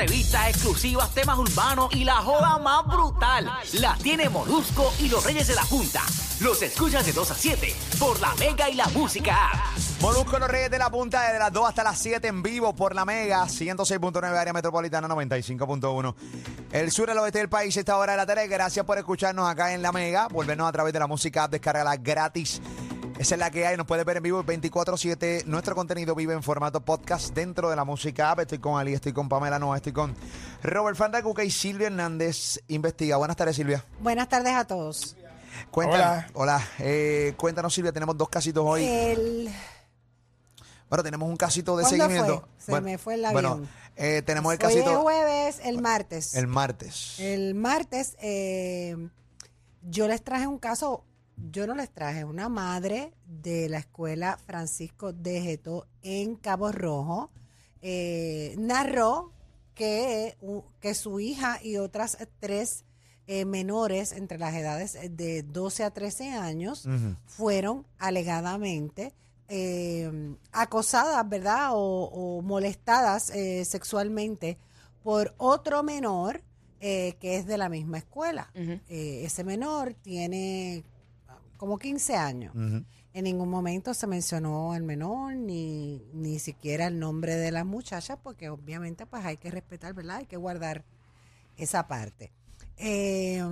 entrevistas exclusivas, temas urbanos y la joda más brutal. La tiene Molusco y los Reyes de la Punta. Los escuchas de 2 a 7 por la Mega y la Música. Molusco los Reyes de la Punta desde las 2 hasta las 7 en vivo por la Mega 106.9 área metropolitana 95.1. El sur y el oeste del país esta hora de la tele. Gracias por escucharnos acá en la Mega. Volvernos a través de la música app, descargala gratis. Esa es la que hay, nos puede ver en vivo 24-7. Nuestro contenido vive en formato podcast dentro de la música app. Estoy con Ali, estoy con Pamela Noa, estoy con Robert Fandacuca y Silvia Hernández Investiga. Buenas tardes, Silvia. Buenas tardes a todos. Cuéntanos, hola. Eh, cuéntanos, Silvia, tenemos dos casitos hoy. El, Bueno, tenemos un casito de ¿Cuándo seguimiento. fue? Se Bueno, me fue el Bueno, avión. eh, tenemos el hoy casito jueves, el martes. el martes. El martes eh, yo les traje un caso, yo no les traje, una madre de la escuela Francisco de Geto en Cabo Rojo eh, narró que, que su hija y otras tres eh, menores entre las edades de 12 a 13 años fueron alegadamente eh, acosadas, ¿verdad? O, o molestadas eh, sexualmente por otro menor eh, que es de la misma escuela. Eh, ese menor tiene como 15 años. En ningún momento se mencionó el menor ni, ni siquiera el nombre de las muchachas porque obviamente pues hay que respetar, ¿verdad? Hay que guardar esa parte. Eh,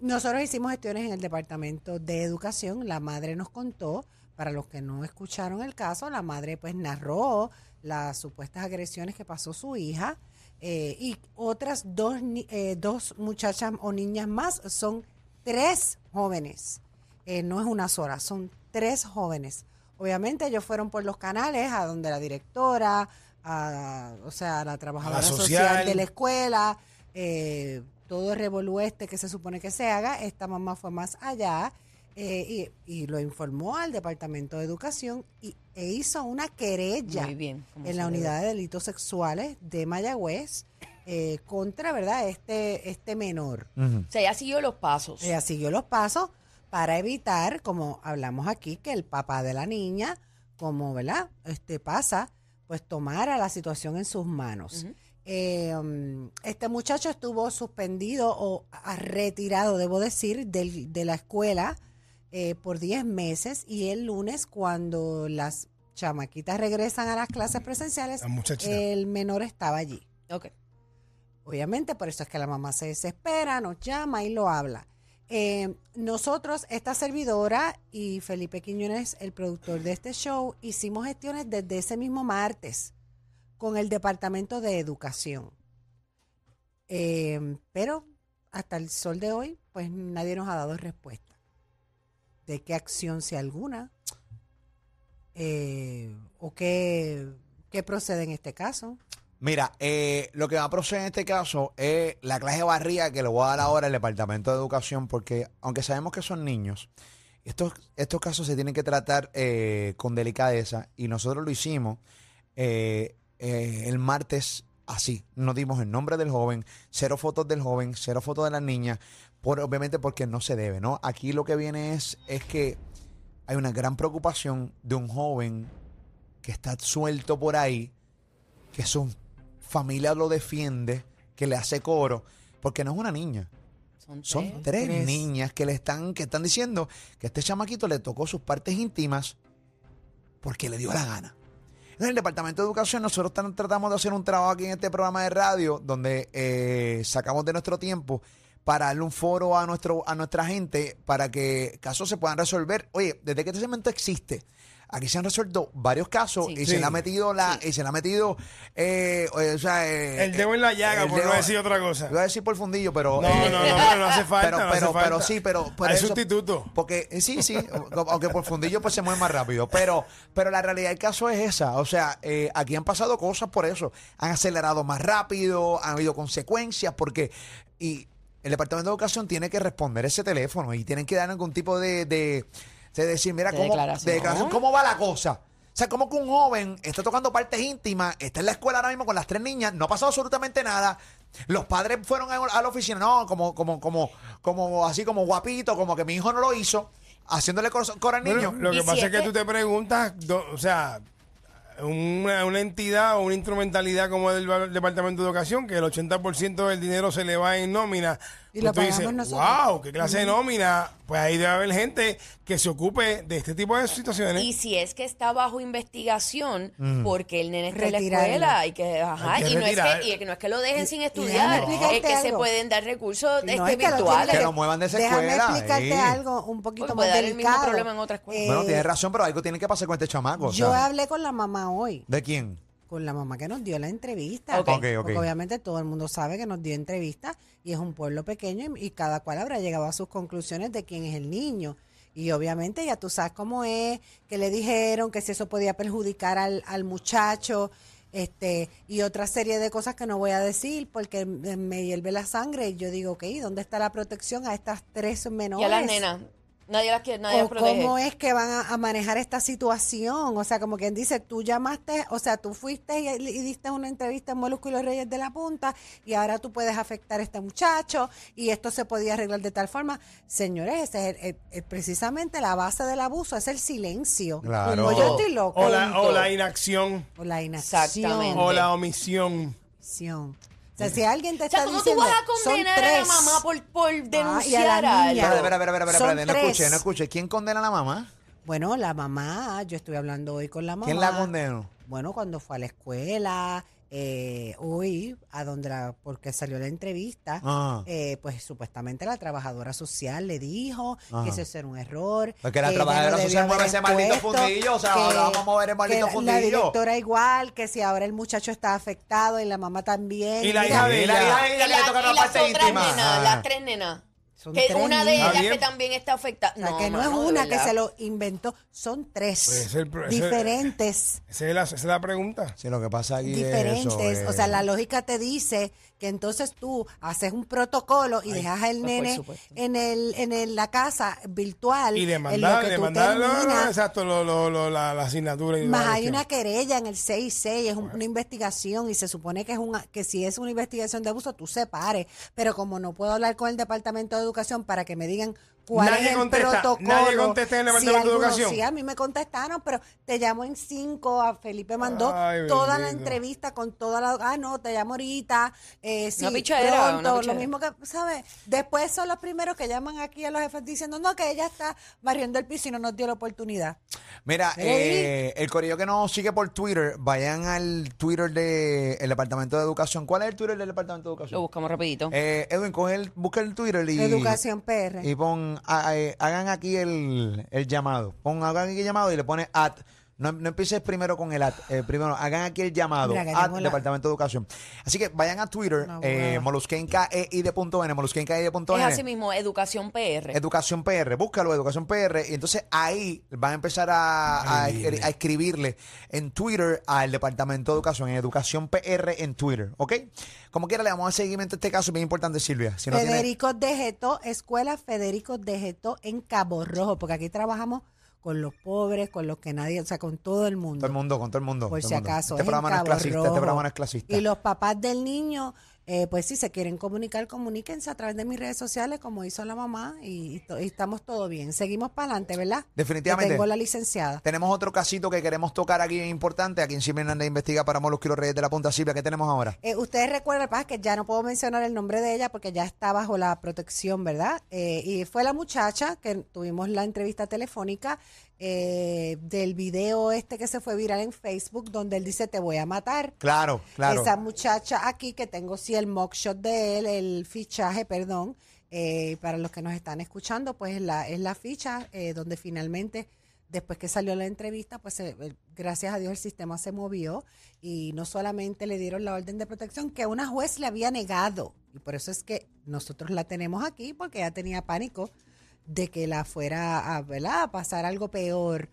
nosotros hicimos gestiones en el Departamento de Educación. La madre nos contó, para los que no escucharon el caso, la madre pues narró las supuestas agresiones que pasó su hija eh, y otras dos, eh, dos muchachas o niñas más. Son tres jóvenes. Eh, no es una sola, son tres jóvenes. Obviamente ellos fueron por los canales a donde la directora, a, o sea, la trabajadora social. social. de la escuela, eh, todo el revolú este que se supone que se haga. Esta mamá fue más allá eh, y, y lo informó al Departamento de Educación y, e hizo una querella Muy bien, como en la debe. unidad de delitos sexuales de Mayagüez eh, contra, ¿verdad?, este, este menor. O sea, ya siguió los pasos. Ella siguió los pasos para evitar, como hablamos aquí, que el papá de la niña, como, ¿verdad? Este pasa, pues tomara la situación en sus manos. Eh, um, este muchacho estuvo suspendido o retirado, debo decir, del- de la escuela eh, por 10 meses y el lunes cuando las chamaquitas regresan a las clases presenciales, el menor estaba allí. Ok. Obviamente, por eso es que la mamá se desespera, nos llama y lo habla. Eh, nosotros, esta servidora y Felipe Quiñones, el productor de este show, hicimos gestiones desde ese mismo martes con el Departamento de Educación. Eh, pero hasta el sol de hoy, pues nadie nos ha dado respuesta de qué acción, si alguna, eh, o qué, qué procede en este caso. Mira, eh, lo que va a proceder en este caso es la clase de barriga que le voy a dar ahora al Departamento de Educación, porque aunque sabemos que son niños, estos, estos casos se tienen que tratar eh, con delicadeza y nosotros lo hicimos eh, eh, el martes así. Nos dimos el nombre del joven, cero fotos del joven, cero fotos de la niña, por, obviamente porque no se debe, ¿no? Aquí lo que viene es, es que hay una gran preocupación de un joven que está suelto por ahí, que su familia lo defiende, que le hace coro, porque no es una niña. Son, Son tres. niñas que le están, que están diciendo que este chamaquito le tocó sus partes íntimas porque le dio la gana. En el Departamento de Educación nosotros tratamos de hacer un trabajo aquí en este programa de radio donde eh, sacamos de nuestro tiempo para darle un foro a nuestro a nuestra gente para que casos se puedan resolver. Oye, desde que este segmento existe, aquí se han resuelto varios casos Sí. y se Sí. le ha metido la y se le ha metido eh, o sea, eh, El dedo en la llaga, por no decir otra cosa. Iba a decir por fundillo, pero No, eh, no, no, pero no hace falta. pero, no hace pero, falta. pero sí, pero por Hay eso- sustituto. Porque eh, sí, sí, aunque por fundillo pues se mueve más rápido. Pero, pero la realidad del caso es esa. O sea, eh, aquí han pasado cosas por eso. Han acelerado más rápido, han habido consecuencias, porque y el Departamento de Educación tiene que responder ese teléfono y tienen que dar algún tipo de, de, de decir, mira, De cómo, declaración. de declaración, cómo va la cosa. O sea, como que un joven está tocando partes íntimas, está en la escuela ahora mismo con las tres niñas, no ha pasado absolutamente nada. Los padres fueron a, a la oficina, no, como, como, como, como así como guapito, como que mi hijo no lo hizo, haciéndole cor, cor al Bueno, niño. lo que Y pasa es que tú te preguntas, do- o sea, una, una entidad o una instrumentalidad como el Departamento de Educación, que el 80% del dinero se le va en nómina, Y pues lo tú dices, pagamos nosotros. wow, qué clase de nómina. Pues ahí debe haber gente que se ocupe de este tipo de situaciones. Y si es que está bajo investigación, porque el nene está en la Retirarlo. escuela y que, ajá, Hay que y, no es retirar. que, y que no es que lo dejen sin déjame estudiar, explicarte es que se algo. pueden dar recursos No, este, es que lo virtuales. tiene Que lo muevan de esa Déjame escuela, explicarte sí. algo un poquito Porque más puede dar el mismo delicado. problema en otra escuela. Bueno, Eh, tienes razón, pero algo tiene que pasar con este chamaco. o Yo sea, hablé con la mamá hoy, ¿De quién? Con la mamá que nos dio la entrevista. Ok. Ok, ok. Porque obviamente todo el mundo sabe que nos dio entrevista y es un pueblo pequeño y, y cada cual habrá llegado a sus conclusiones de quién es el niño. Y obviamente ya tú sabes cómo es, que le dijeron que si eso podía perjudicar al, al muchacho, este, y otra serie de cosas que no voy a decir porque me me hierve la sangre. Y yo digo, ok, ¿dónde está la protección a estas tres menores? Y a las nenas, nadie las quiere, nadie o las protege. cómo es que van a, a manejar esta situación. O sea, como quien dice, tú llamaste, o sea, tú fuiste y, y diste una entrevista en Molusco y los Reyes de la Punta y ahora tú puedes afectar a este muchacho y esto se podía arreglar de tal forma. Señores, ese es el- el- el- precisamente la base del abuso, es el silencio. Claro. Como yo estoy loco. o, la, o Punto. la inacción O la inacción. Exactamente. o la omisión. O sea, si alguien te O sea, está ¿cómo tú diciendo, vas a son condenar a la mamá por, por Ah, a denunciar la algo? niña. Espérate, espérate, espérate, espérate, Son espérate, no tres. escuche, no escuche. ¿Quién condena a la mamá? Bueno, la mamá, yo estoy hablando hoy con la mamá. ¿Quién la condenó? Bueno, cuando fue a la escuela, eh, hoy, a donde la, porque salió la entrevista, Ah. eh, pues supuestamente la trabajadora social le dijo Ajá. que eso era un error. Porque la que trabajadora social mueve ese maldito fundillo, o sea, ahora vamos a mover el maldito que la- La fundillo. directora igual, que si ahora el muchacho está afectado y la mamá también. Y la hija de Y la ella. hija de ella Y, que le toca la- la y las parte otras íntima. nenas, Ah. las tres nenas. Son Que tres una de ellas que también está afectada. O sea, que no, es mano, una que se lo inventó, son tres Pues es el diferentes. Esa es la, esa es la pregunta. Sí, lo que pasa aquí diferentes. es eso. O sea, eh, la lógica te dice que entonces tú haces un protocolo y dejas al nene en el en el- la casa virtual. Y le en lo mandar, que le tú mandar lo- terminas. exacto, lo, lo, lo- la, la asignatura. Y Más hay una querella en el 6-6, es un- una investigación y se supone que es una que si es una investigación de abuso, tú separes. Pero como no puedo hablar con el Departamento de Educación para que me digan cuál Nadie es el contesta, protocolo. nadie contesta en el Departamento de algunos Educación. Sí, a mí me contestaron, pero te llamo en 5, a Felipe mandó Ay, toda la entrevista con toda la... Ah, no, te llamo ahorita. Eh, sí, Una pichadera, pronto, una lo mismo que, ¿sabes? Después son los primeros que llaman aquí a los jefes diciendo, no, que ella está barriendo el piso y no nos dio la oportunidad. Mira, eh, el corillo que nos sigue por Twitter, vayan al Twitter del Departamento de Educación. ¿Cuál es el Twitter del Departamento de Lo Educación? buscamos rapidito. Eh, Edwin, coge el, busca el Twitter y, Educación PR. y pon, a- hagan aquí el, el llamado. Pon, hagan aquí el llamado y le pone at. No, no empieces primero con el at. eh, primero, hagan aquí el llamado. Mira que at tengo la- Departamento de Educación. Así que vayan a Twitter, Una eh, abogada. molusquencaeid.n, molusquencaeid.n. Es así mismo, Educación PR. Educación PR, búscalo, Educación PR, y entonces ahí van a empezar a, a- a escribirle en Twitter al Departamento de Educación, en Educación PR en Twitter, ¿ok? Como quiera, le vamos a dar seguimiento a este caso, bien importante, Silvia. Si no tiene, Federico de Geto, Escuela Federico de Geto en Cabo Rojo, porque aquí trabajamos con los pobres, con los que nadie, o sea, con todo el mundo. todo el mundo, con todo el mundo. por si mundo. acaso. Este es programa no es clasista, este programa no es clasista. Y los papás del niño, eh, pues si se quieren comunicar, comuníquense a través de mis redes sociales, como hizo la mamá, y, y to- y estamos todo bien. Seguimos para adelante, ¿verdad? Definitivamente. Que tengo la licenciada. Tenemos otro casito que queremos tocar aquí importante, aquí en Silvia Hernández Investiga para los Reyes de la Punta Silvia. ¿Qué tenemos ahora? Eh, ustedes recuerdan, pasa que ya no puedo mencionar el nombre de ella porque ya está bajo la protección, ¿verdad? Eh, y fue la muchacha que tuvimos la entrevista telefónica eh, del video este que se fue viral en Facebook donde él dice te voy a matar. Claro, claro. Esa muchacha aquí que tengo sí el mugshot de él, el fichaje, perdón, eh, para los que nos están escuchando, pues es la, es la ficha eh, donde finalmente, después que salió la entrevista, pues eh, gracias a Dios el sistema se movió y no solamente le dieron la orden de protección que una juez le había negado y por eso es que nosotros la tenemos aquí porque ella tenía pánico de que la fuera a, a pasar algo peor.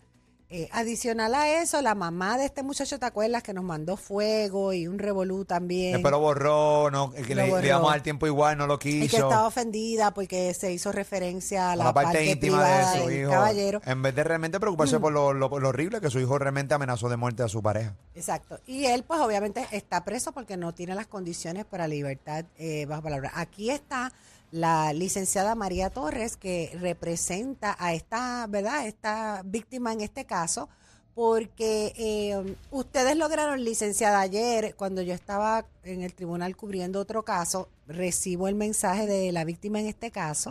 Eh, adicional a eso, la mamá de este muchacho, ¿te acuerdas? Que nos mandó fuego y un revolú también. Lo borró, no, que le, borró. le íbamos al tiempo igual, no lo y quiso. que estaba ofendida porque se hizo referencia a la, la parte, íntima de su hijo. caballero. Mm. En vez de realmente preocuparse por lo, lo- lo horrible que su hijo realmente amenazó de muerte a su pareja. Exacto. Y él, pues obviamente está preso porque no tiene las condiciones para libertad eh, bajo palabra. Aquí está la licenciada María Torres, que representa a esta, ¿verdad? Esta víctima en este caso, porque eh, ustedes lograron, licenciada, ayer, cuando yo estaba en el tribunal cubriendo otro caso, recibo el mensaje de la víctima en este caso.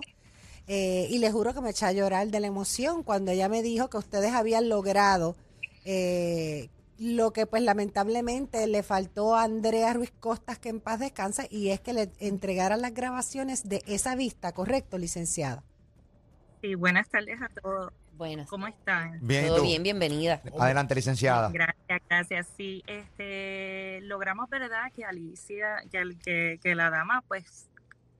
eh, y le juro que me eché a llorar de la emoción cuando ella me dijo que ustedes habían logrado eh, lo que pues lamentablemente le faltó a Andrea Ruiz Costas, que en paz descansa, y es que le entregaran las grabaciones de esa vista, ¿correcto, licenciada? Sí, buenas tardes a todos. Buenas. ¿Cómo están? Bien, ¿y Todo tú? bien, bienvenida. Adelante, licenciada. Gracias, gracias. Sí, este, logramos, ¿verdad?, que Alicia, que, el- que, que la dama, pues,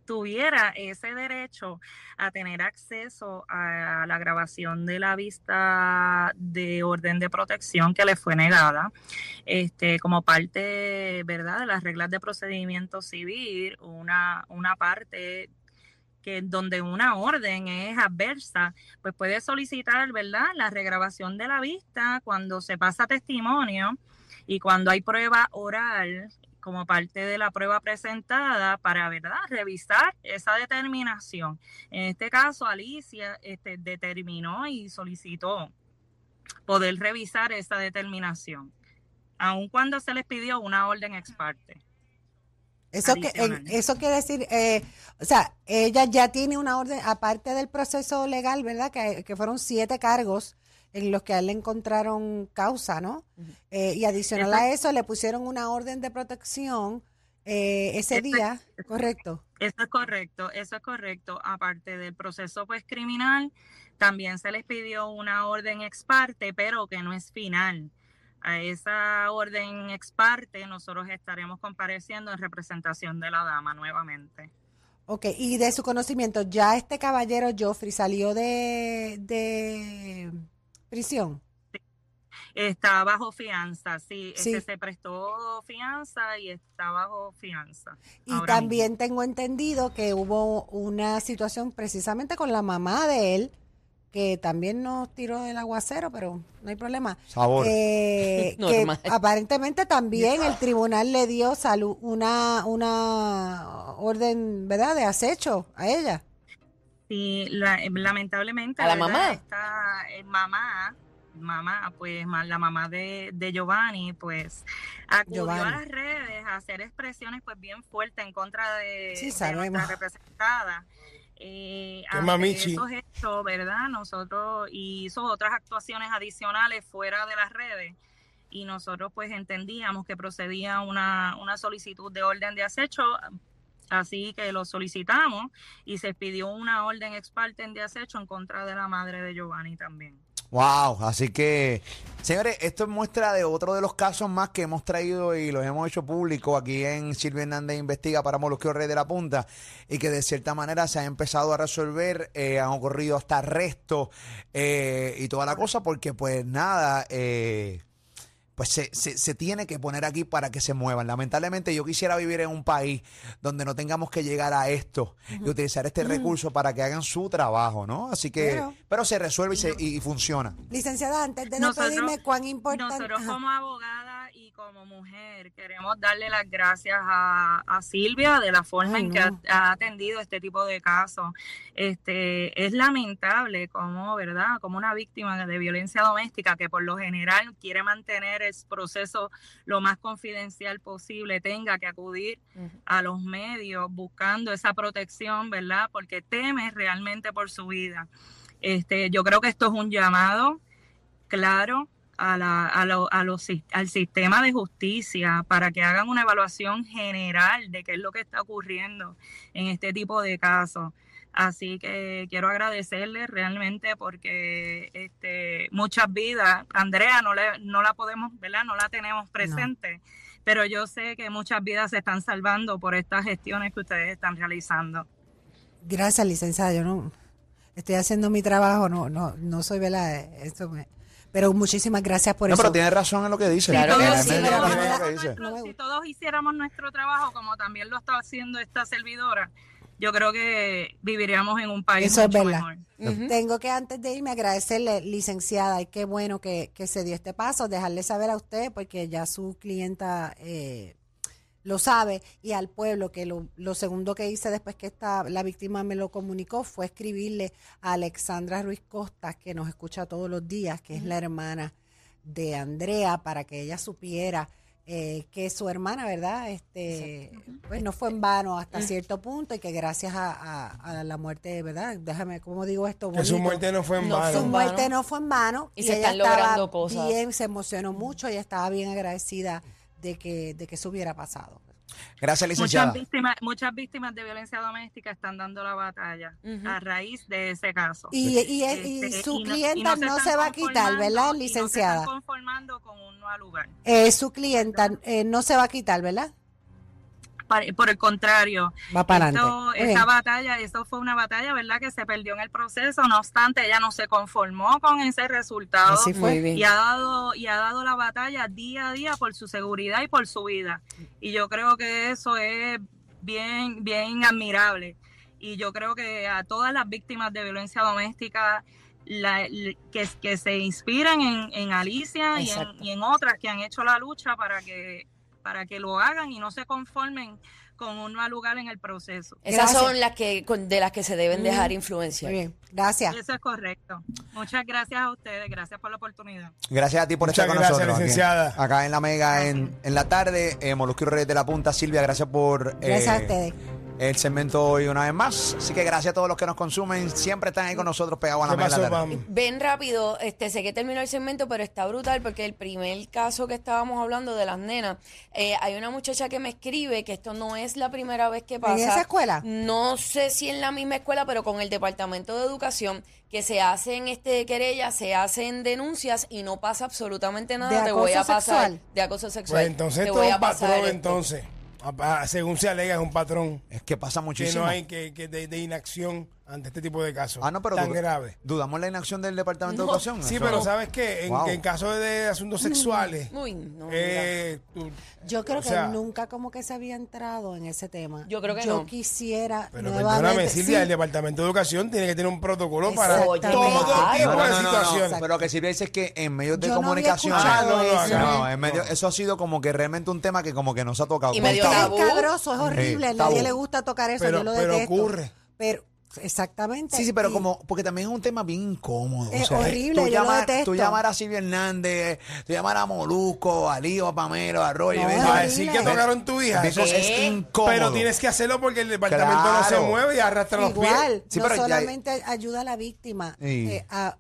tuviera ese derecho a tener acceso a la grabación de la vista de orden de protección que le fue negada, este, como parte, ¿verdad?, de las reglas de procedimiento civil, una, una parte que donde una orden es adversa, pues puede solicitar, ¿verdad?, la regrabación de la vista cuando se pasa testimonio y cuando hay prueba oral como parte de la prueba presentada para, ¿verdad?, revisar esa determinación. En este caso, Alicia este, determinó y solicitó poder revisar esa determinación, aun cuando se les pidió una orden ex parte. Eso, que, eso quiere decir, eh, o sea, ella ya tiene una orden, aparte del proceso legal, ¿verdad? Que, que fueron siete cargos en los que a él le encontraron causa, ¿no? Eh, y adicional a eso, le pusieron una orden de protección eh, ese día, ¿correcto? Eso es correcto, eso es correcto. Aparte del proceso pues criminal, también se les pidió una orden ex parte, pero que no es final. A esa orden ex parte nosotros estaremos compareciendo en representación de la dama nuevamente. Ok, y de su conocimiento, ¿ya este caballero Joffrey salió de, de prisión? Está bajo fianza, sí, Sí. este se prestó fianza y está bajo fianza. Y también tengo entendido que hubo una situación precisamente con la mamá de él, que también nos tiró del aguacero, pero no hay problema. Sabor. Eh, que aparentemente también el tribunal le dio salud una, una orden, ¿verdad?, de acecho a ella. Sí, la- eh, lamentablemente. ¿A la mamá? Esta eh, mamá, mamá, pues la mamá de, de Giovanni, pues acudió Giovanni. a las redes a hacer expresiones pues bien fuertes en contra de, Sí, de nuestra representada. Eh, mamichi. esos hechos, ¿verdad? Nosotros y hizo otras actuaciones adicionales fuera de las redes y nosotros pues entendíamos que procedía una, una solicitud de orden de acecho, así que lo solicitamos y se pidió una orden ex parte de acecho en contra de la madre de Giovanni también. Wow, así que, señores, esto es muestra de otro de los casos más que hemos traído y los hemos hecho público aquí en Silvia Hernández Investiga para Molusquio Rey de la Punta y que de cierta manera se ha empezado a resolver, eh, han ocurrido hasta arrestos eh, y toda la cosa porque pues nada, eh, pues se, se, se tiene que poner aquí para que se muevan. Lamentablemente yo quisiera vivir en un país donde no tengamos que llegar a esto y utilizar este recurso para que hagan su trabajo, ¿no? Así que, pero se resuelve y, se, y, y funciona. Licenciada, antes de Nosotros- despedirme, ¿cuán importante? Nosotros como abogada y como mujer queremos darle las gracias a, a Silvia de la forma Ay, en que no. ha, ha atendido este tipo de casos. Este es lamentable como, ¿verdad? Como una víctima de violencia doméstica que por lo general quiere mantener el proceso lo más confidencial posible tenga que acudir a los medios buscando esa protección, ¿verdad? Porque teme realmente por su vida. Este, yo creo que esto es un llamado claro a la, a lo- a los al sistema de justicia para que hagan una evaluación general de qué es lo que está ocurriendo en este tipo de casos. Así que quiero agradecerle realmente porque este, muchas vidas, Andrea no, le, no la podemos, ¿verdad? No la tenemos presente, pero yo sé que muchas vidas se están salvando por estas gestiones que ustedes están realizando. Gracias, licenciada. Yo no estoy haciendo mi trabajo, no, no, no soy, ¿verdad? Esto me- pero muchísimas gracias por No, eso. pero tiene razón en lo que dice. Claro que todos sí, Realmente pero tiene no razón en lo me que da- dice. nuestro- No me si todos hiciéramos nuestro trabajo como también lo está haciendo esta servidora, yo creo que viviríamos en un país Eso es mucho verdad. mejor. Tengo que antes de irme agradecerle, licenciada, y qué bueno que, que se dio este paso, dejarle saber a usted, porque ya su clienta eh, lo sabe, y al pueblo, que lo, lo segundo que hice después que esta, la víctima me lo comunicó fue escribirle a Alexandra Ruiz Costas, que nos escucha todos los días, que es la hermana de Andrea para que ella supiera eh, que su hermana, ¿verdad? Este, pues no fue en vano hasta cierto punto y que gracias a, a- a la muerte, ¿verdad? Déjame, ¿cómo digo esto? Que su muerte no fue en No vano. Su muerte no fue en vano Y se ella están estaba logrando cosas. bien, se emocionó mucho y estaba bien agradecida de que, de que eso hubiera pasado. Gracias, licenciada. Muchas víctimas, muchas víctimas de violencia doméstica están dando la batalla a raíz de ese caso. Y, y, y Este, su y no- clienta y no, se va a quitar, ¿verdad, y no se licenciada? están conformando con un nuevo lugar. Eh, su clienta eh, no se va a quitar, ¿verdad? Por el contrario, Va para esto- adelante. Bien. batalla, eso fue una batalla, ¿verdad? Que se perdió en el proceso. No obstante, ella no se conformó con ese resultado Así fue. Muy bien. y ha dado y ha dado la batalla día a día por su seguridad y por su vida. Y yo creo que eso es bien bien admirable. Y yo creo que a todas las víctimas de violencia doméstica la- que, que se inspiran en, en Alicia y en, Exacto. y en otras que han hecho la lucha para que para que lo hagan y no se conformen con un mal lugar en el proceso. Esas Gracias. son las que con- de las que se deben dejar Mm. influenciar. Muy bien, gracias. Eso es correcto. Muchas gracias a ustedes, gracias por la oportunidad. Gracias a ti por Muchas estar con gracias, nosotros. aquí. licenciada. Acá en la Mega en, en la tarde. Eh, Molusco y Reyes de la Punta. Silvia, gracias por eh, Gracias a ustedes. El segmento hoy una vez más. Así que gracias a todos los que nos consumen. Siempre están ahí con nosotros pegados a la ¿Qué Mega en la pasó, tarde. Pam? Ven rápido, este, sé que terminó el segmento, pero está brutal porque el primer caso que estábamos hablando de las nenas, eh, hay una muchacha que me escribe que esto no es la primera vez que pasa. ¿En esa escuela? No sé si en la misma escuela, pero con el Departamento de Educación, que se hacen este querellas, se hacen denuncias y no pasa absolutamente nada. ¿De Te voy a acoso pasar sexual? de acoso sexual. Pues entonces Te esto voy es a pasar patrón, esto. entonces. Según se alega, es un patrón Es que pasa que muchísimo. no hay que, que de, de inacción ante este tipo de casos Ah, no, pero tan du- grave. Dudamos la inacción del Departamento de No. Educación. Sí, Eso- pero ¿sabes qué? En, Wow. que en caso de asuntos sexuales, Uy, no, mira. eh, tú- Yo creo o sea, que nunca como que se había entrado en ese tema. Yo creo que Yo no. quisiera Pero perdóname, Silvia, sí, el Departamento de Educación tiene que tener un protocolo para Exactamente. todo tipo No, de situaciones. Pero lo que Silvia dice es que en medios de Yo comunicación. no, no, eso. acá No, en medio- No. eso ha sido como que realmente un tema que como que nos ha tocado. Y medio Es escabroso, es horrible, a Sí, nadie tabú. le gusta tocar eso, Pero- yo lo pero ocurre. Pero, exactamente. Sí, sí, pero y- como, porque también es un tema bien incómodo. Es horrible, tú yo llamar. Tú llamar a Silvia Hernández, tú llamar a Molusco, a Lío, a Pamelo, a Roger. No, horrible. decir que tocaron tu hija. Eso es, incómodo. Pero tienes que hacerlo porque el departamento no se mueve y arrastra los pies. Igual, Sí, no ya- solamente ayuda a la víctima, Sí. eh, a,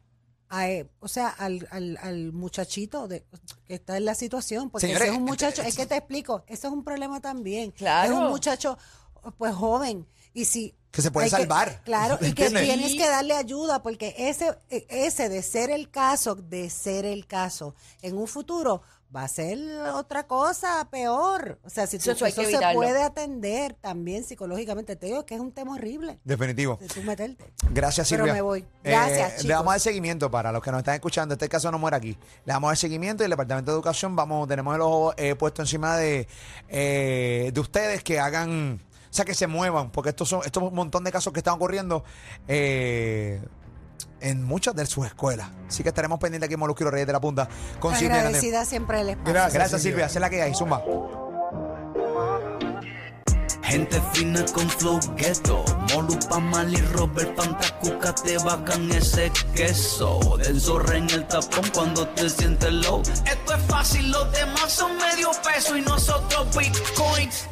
a, eh, o sea, al, al, al muchachito de, que está en la situación, porque Señores, ese es un muchacho, este- es que te explico, eso es un problema también. Claro. Es un muchacho, pues joven, y si... Que se puede hay salvar. claro, y que ¿Entiendes? tienes que darle ayuda, porque ese, eh, ese de ser el caso, de ser el caso, en un futuro va a ser otra cosa peor. O sea, si tú, Eso eso se puede atender también psicológicamente. Te digo que es un tema horrible Definitivo. de tú meterte. Gracias, Pero Silvia. me voy. Gracias, Eh, chicos. Le vamos a dar seguimiento para los que nos están escuchando. Este caso no muere aquí. Le vamos a dar seguimiento y el Departamento de Educación vamos, tenemos el ojo eh, puesto encima de, eh, de ustedes que hagan, o sea, que se muevan, porque estos son, estos un montón de casos que están ocurriendo eh, en muchas de sus escuelas. Así que estaremos pendientes aquí en los Reyes de la Punta con. Agradecida siempre del espacio. Gracias. Gracias, Silvia. Es la que hay. Zumba. Gente fina con flow ghetto Molupa, Mali, Robert, Fantacuca Te bajan ese queso Del zorro en el tapón cuando te sientes low Esto es fácil, los demás son medio peso Y nosotros bitcoins